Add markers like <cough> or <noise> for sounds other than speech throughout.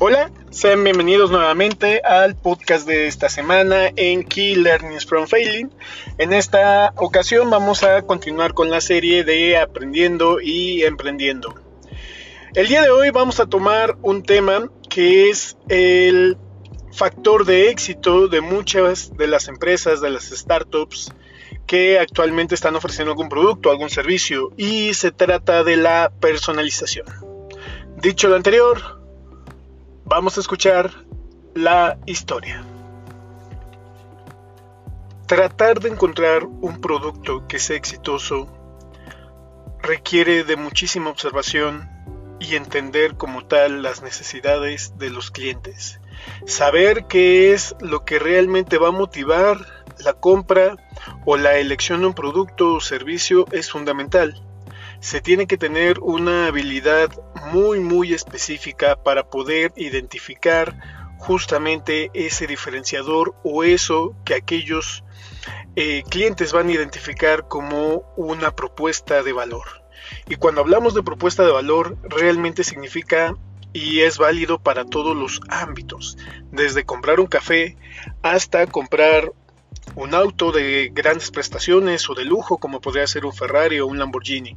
Hola, sean bienvenidos nuevamente al podcast de esta semana en Key Learnings from Failing. En esta ocasión vamos a continuar con la serie de Aprendiendo y Emprendiendo. El día de hoy vamos a tomar un tema que es el factor de éxito de muchas de las empresas, de las startups que actualmente están ofreciendo algún producto, algún servicio y se trata de la personalización. Dicho lo anterior, Vamos a escuchar la historia. Tratar de encontrar un producto que sea exitoso requiere de muchísima observación y entender como tal las necesidades de los clientes. Saber qué es lo que realmente va a motivar la compra o la elección de un producto o servicio es fundamental se tiene que tener una habilidad muy muy específica para poder identificar justamente ese diferenciador o eso que aquellos eh, clientes van a identificar como una propuesta de valor. Y cuando hablamos de propuesta de valor, realmente significa y es válido para todos los ámbitos, desde comprar un café hasta comprar un auto de grandes prestaciones o de lujo como podría ser un Ferrari o un Lamborghini.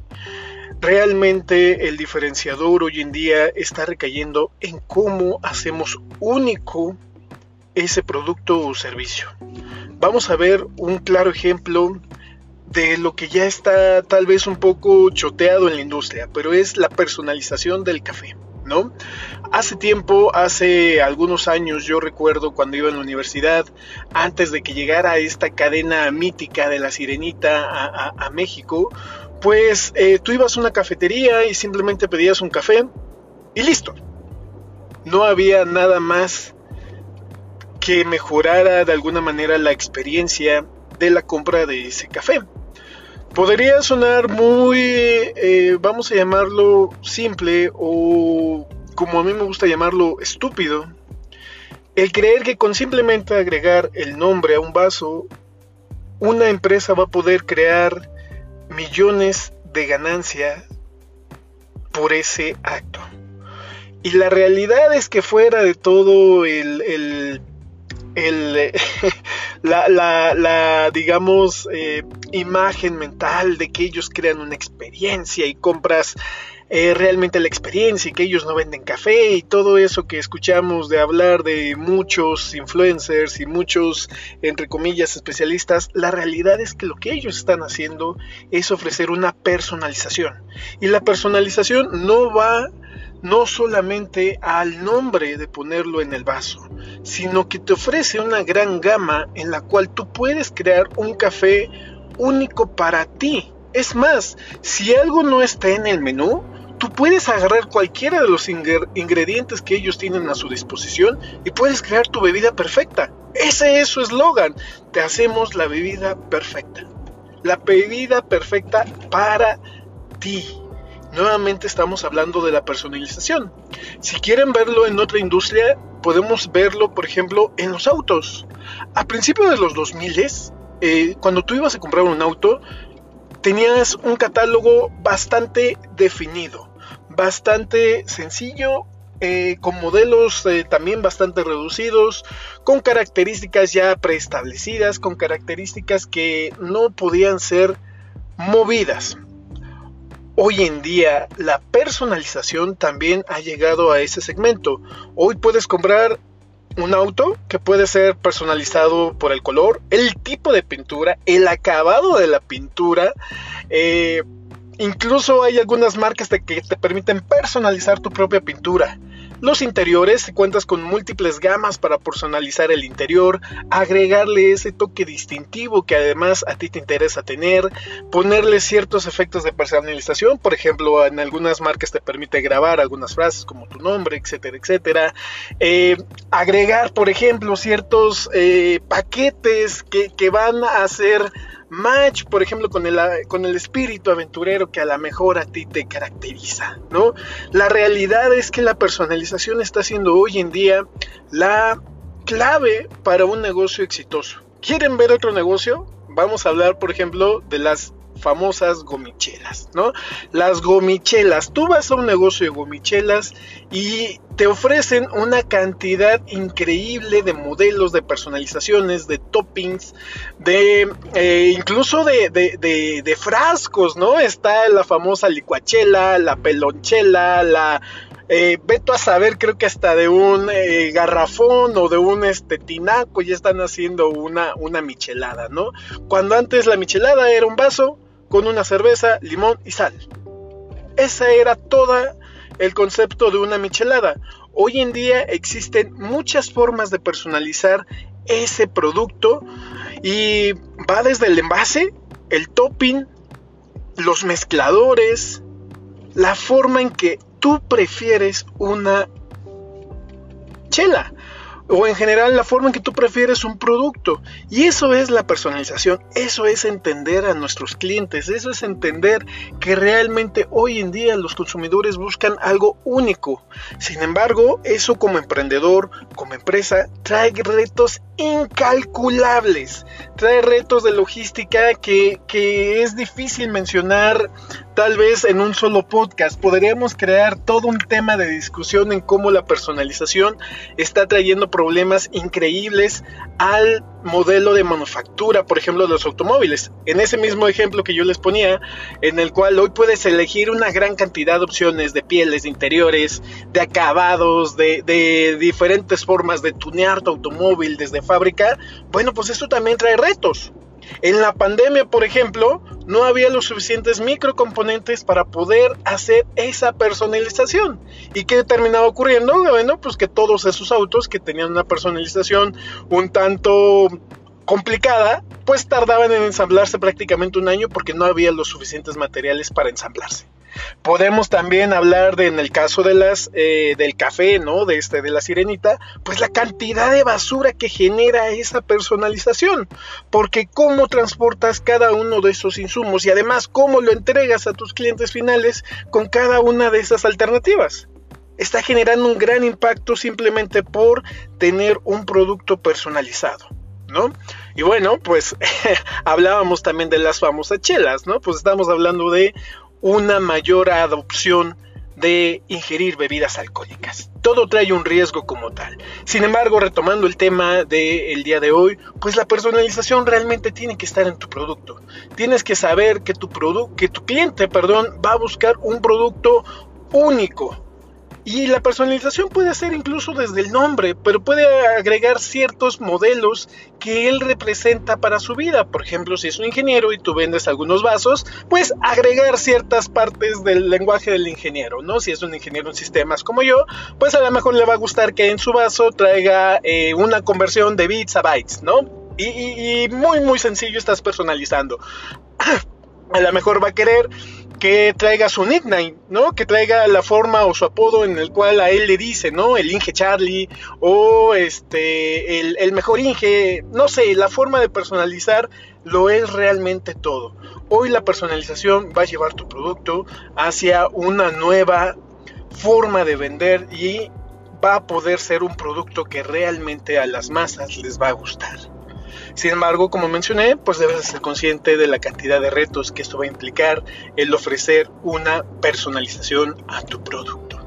Realmente el diferenciador hoy en día está recayendo en cómo hacemos único ese producto o servicio. Vamos a ver un claro ejemplo de lo que ya está tal vez un poco choteado en la industria, pero es la personalización del café. ¿no? Hace tiempo, hace algunos años, yo recuerdo cuando iba en la universidad, antes de que llegara esta cadena mítica de la sirenita a, México, pues eh, tú ibas a una cafetería y simplemente pedías un café y listo. No había nada más que mejorara de alguna manera la experiencia de la compra de ese café. Podría sonar muy, eh, vamos a llamarlo simple o como a mí me gusta llamarlo estúpido, el creer que con simplemente agregar el nombre a un vaso, una empresa va a poder crear millones de ganancia por ese acto. Y la realidad es que fuera de todo el el, <laughs> la, la, digamos, eh, imagen mental de que ellos crean una experiencia y compras eh, realmente la experiencia y que ellos no venden café y todo eso que escuchamos de hablar de muchos influencers y muchos, entre comillas, especialistas, la realidad es que lo que ellos están haciendo es ofrecer una personalización. Y la personalización no va no solamente al nombre de ponerlo en el vaso, sino que te ofrece una gran gama en la cual tú puedes crear un café único para ti. Es más, si algo no está en el menú, tú puedes agarrar cualquiera de los ingredientes que ellos tienen a su disposición y puedes crear tu bebida perfecta. Ese es su eslogan. Te hacemos la bebida perfecta. La bebida perfecta para ti nuevamente estamos hablando de la personalización. Si quieren verlo en otra industria, podemos verlo, por ejemplo, en los autos. A principios de los 2000, eh, cuando tú ibas a comprar un auto, tenías un catálogo bastante definido, bastante sencillo. Eh, con modelos eh, también bastante reducidos, con características ya preestablecidas, con características que no podían ser movidas. Hoy en día la personalización también ha llegado a ese segmento. Hoy puedes comprar un auto que puede ser personalizado por el color, el tipo de pintura, el acabado de la pintura. Eh, incluso hay algunas marcas que te permiten personalizar tu propia pintura. Los interiores, cuentas con múltiples gamas para personalizar el interior, agregarle ese toque distintivo que además a ti te interesa tener, ponerle ciertos efectos de personalización, por ejemplo, en algunas marcas te permite grabar algunas frases como tu nombre, etcétera, etcétera. Eh, agregar, por ejemplo, ciertos eh, paquetes que, que van a hacer match, por ejemplo, con el, con el espíritu aventurero que a lo mejor a ti te caracteriza, ¿no? La realidad es que la personalización está siendo hoy en día la clave para un negocio exitoso. ¿Quieren ver otro negocio? Vamos a hablar, por ejemplo, de las famosas gomichelas, ¿no? Las gomichelas, tú vas a un negocio de gomichelas y te ofrecen una cantidad increíble de modelos, de personalizaciones, de toppings, de eh, incluso de, frascos, ¿no? Está la famosa licuachela, la pelonchela, la eh, veto a saber, creo que hasta de un eh, garrafón o de un este, tinaco ya están haciendo una, una michelada, ¿no? Cuando antes la michelada era un vaso con una cerveza, limón y sal. Ese era todo el concepto de una michelada. Hoy en día existen muchas formas de personalizar ese producto y va desde el envase, el topping, los mezcladores, la forma en que tú prefieres una chela o en general la forma en que tú prefieres un producto. Y eso es la personalización, eso es entender a nuestros clientes, eso es entender que realmente hoy en día los consumidores buscan algo único. Sin embargo, eso como emprendedor, como empresa, trae retos incalculables, trae retos de logística que, que es difícil mencionar Tal vez en un solo podcast podríamos crear todo un tema de discusión en cómo la personalización está trayendo problemas increíbles al modelo de manufactura, por ejemplo, de los automóviles. En ese mismo ejemplo que yo les ponía, en el cual hoy puedes elegir una gran cantidad de opciones de pieles, de interiores, de acabados, de, de diferentes formas de tunear tu automóvil desde fábrica, bueno, pues esto también trae retos. En la pandemia, por ejemplo, no había los suficientes microcomponentes para poder hacer esa personalización. ¿Y qué terminaba ocurriendo? Bueno, pues que todos esos autos que tenían una personalización un tanto complicada, pues tardaban en ensamblarse prácticamente un año porque no había los suficientes materiales para ensamblarse. Podemos también hablar de, en el caso de las, eh, del café, ¿no? De, este, de la sirenita, pues la cantidad de basura que genera esa personalización. Porque cómo transportas cada uno de esos insumos y además cómo lo entregas a tus clientes finales con cada una de esas alternativas está generando un gran impacto simplemente por tener un producto personalizado. ¿No? Y bueno, pues <laughs> hablábamos también de las famosas chelas, ¿no? Pues estamos hablando de una mayor adopción de ingerir bebidas alcohólicas. Todo trae un riesgo como tal. Sin embargo, retomando el tema del día de hoy, pues la personalización realmente tiene que estar en tu producto. Tienes que saber que tu, que tu cliente perdón, va a buscar un producto único, y la personalización puede ser incluso desde el nombre, pero puede agregar ciertos modelos que él representa para su vida. Por ejemplo, si es un ingeniero y tú vendes algunos vasos, pues agregar ciertas partes del lenguaje del ingeniero, ¿no? Si es un ingeniero en sistemas como yo, pues a lo mejor le va a gustar que en su vaso traiga eh, una conversión de bits a bytes, ¿no? Y, y muy, muy sencillo estás personalizando. <coughs> a lo mejor va a querer que traiga su nickname, ¿no? Que traiga la forma o su apodo en el cual a él le dice, ¿no? El Inge Charlie o este, el, mejor Inge, no sé, la forma de personalizar lo es realmente todo. Hoy la personalización va a llevar tu producto hacia una nueva forma de vender y va a poder ser un producto que realmente a las masas les va a gustar. Sin embargo, como mencioné, pues debes ser consciente de la cantidad de retos que esto va a implicar el ofrecer una personalización a tu producto.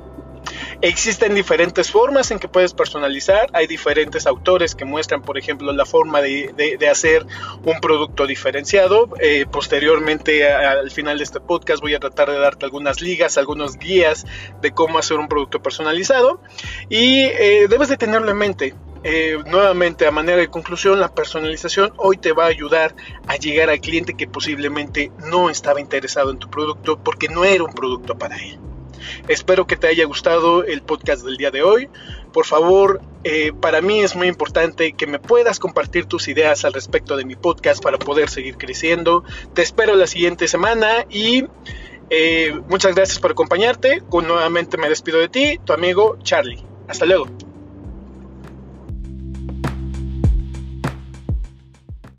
Existen diferentes formas en que puedes personalizar. Hay diferentes autores que muestran, por ejemplo, la forma de, hacer un producto diferenciado. Eh, posteriormente, al final de este podcast, voy a tratar de darte algunas ligas, algunos guías de cómo hacer un producto personalizado. Y eh, debes de tenerlo en mente. Eh, nuevamente, a manera de conclusión, la personalización hoy te va a ayudar a llegar al cliente que posiblemente no estaba interesado en tu producto porque no era un producto para él. Espero que te haya gustado el podcast del día de hoy. Por favor, eh, para mí es muy importante que me puedas compartir tus ideas al respecto de mi podcast para poder seguir creciendo. Te espero la siguiente semana y eh, muchas gracias por acompañarte. Nuevamente me despido de ti, tu amigo Charlie. Hasta luego.